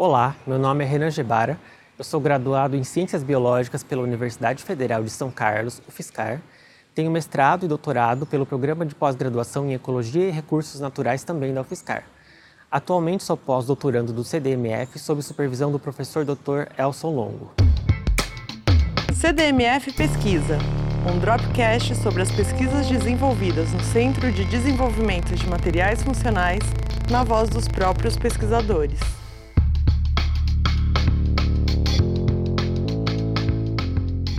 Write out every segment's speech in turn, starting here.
Olá, meu nome é Renan Gebara, eu sou graduado em Ciências Biológicas pela Universidade Federal de São Carlos, UFSCar. Tenho mestrado e doutorado pelo Programa de Pós-Graduação em Ecologia e Recursos Naturais também da UFSCar. Atualmente sou pós-doutorando do CDMF sob supervisão do professor Dr. Elson Longo. CDMF Pesquisa, um dropcast sobre as pesquisas desenvolvidas no Centro de Desenvolvimento de Materiais Funcionais, na voz dos próprios pesquisadores.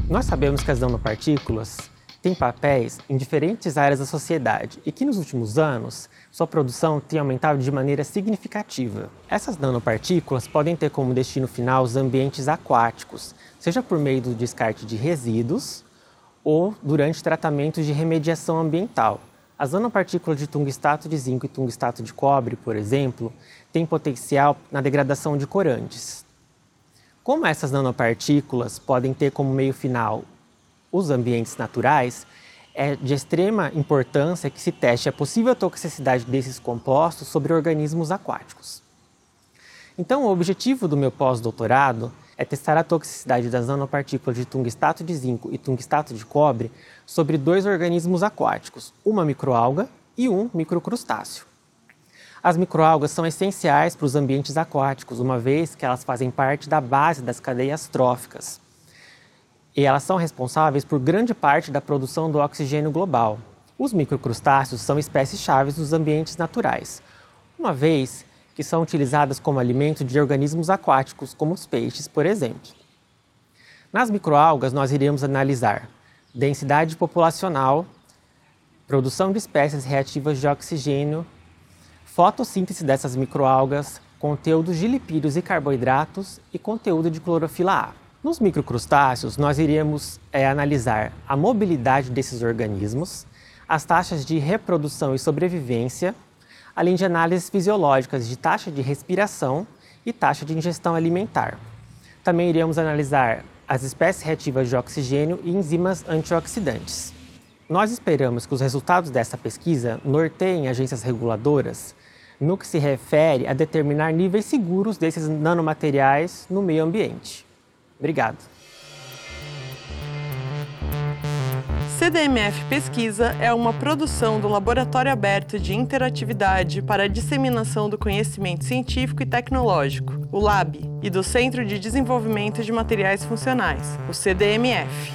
Nós sabemos que as nanopartículas têm papéis em diferentes áreas da sociedade e que nos últimos anos sua produção tem aumentado de maneira significativa. Essas nanopartículas podem ter como destino final os ambientes aquáticos, seja por meio do descarte de resíduos ou durante tratamentos de remediação ambiental. As nanopartículas de tungstato de zinco e tungstato de cobre, por exemplo, têm potencial na degradação de corantes, como essas nanopartículas podem ter como meio final os ambientes naturais, é de extrema importância que se teste a possível toxicidade desses compostos sobre organismos aquáticos. Então, o objetivo do meu pós-doutorado é testar a toxicidade das nanopartículas de tungstato de zinco e tungstato de cobre sobre dois organismos aquáticos, uma microalga e um microcrustáceo. As microalgas são essenciais para os ambientes aquáticos, uma vez que elas fazem parte da base das cadeias tróficas. E elas são responsáveis por grande parte da produção do oxigênio global. Os microcrustáceos são espécies chaves dos ambientes naturais, uma vez que são utilizadas como alimento de organismos aquáticos, como os peixes, por exemplo. Nas microalgas, nós iremos analisar densidade populacional, produção de espécies reativas de oxigênio fotossíntese dessas microalgas, conteúdo de lipídios e carboidratos e conteúdo de clorofila A. Nos microcrustáceos, nós iremos é, analisar a mobilidade desses organismos, as taxas de reprodução e sobrevivência, além de análises fisiológicas de taxa de respiração e taxa de ingestão alimentar. Também iremos analisar as espécies reativas de oxigênio e enzimas antioxidantes. Nós esperamos que os resultados dessa pesquisa norteiem agências reguladoras no que se refere a determinar níveis seguros desses nanomateriais no meio ambiente. Obrigado. CDMF Pesquisa é uma produção do Laboratório Aberto de Interatividade para a Disseminação do Conhecimento Científico e Tecnológico, o LAB, e do Centro de Desenvolvimento de Materiais Funcionais, o CDMF.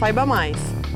Saiba mais.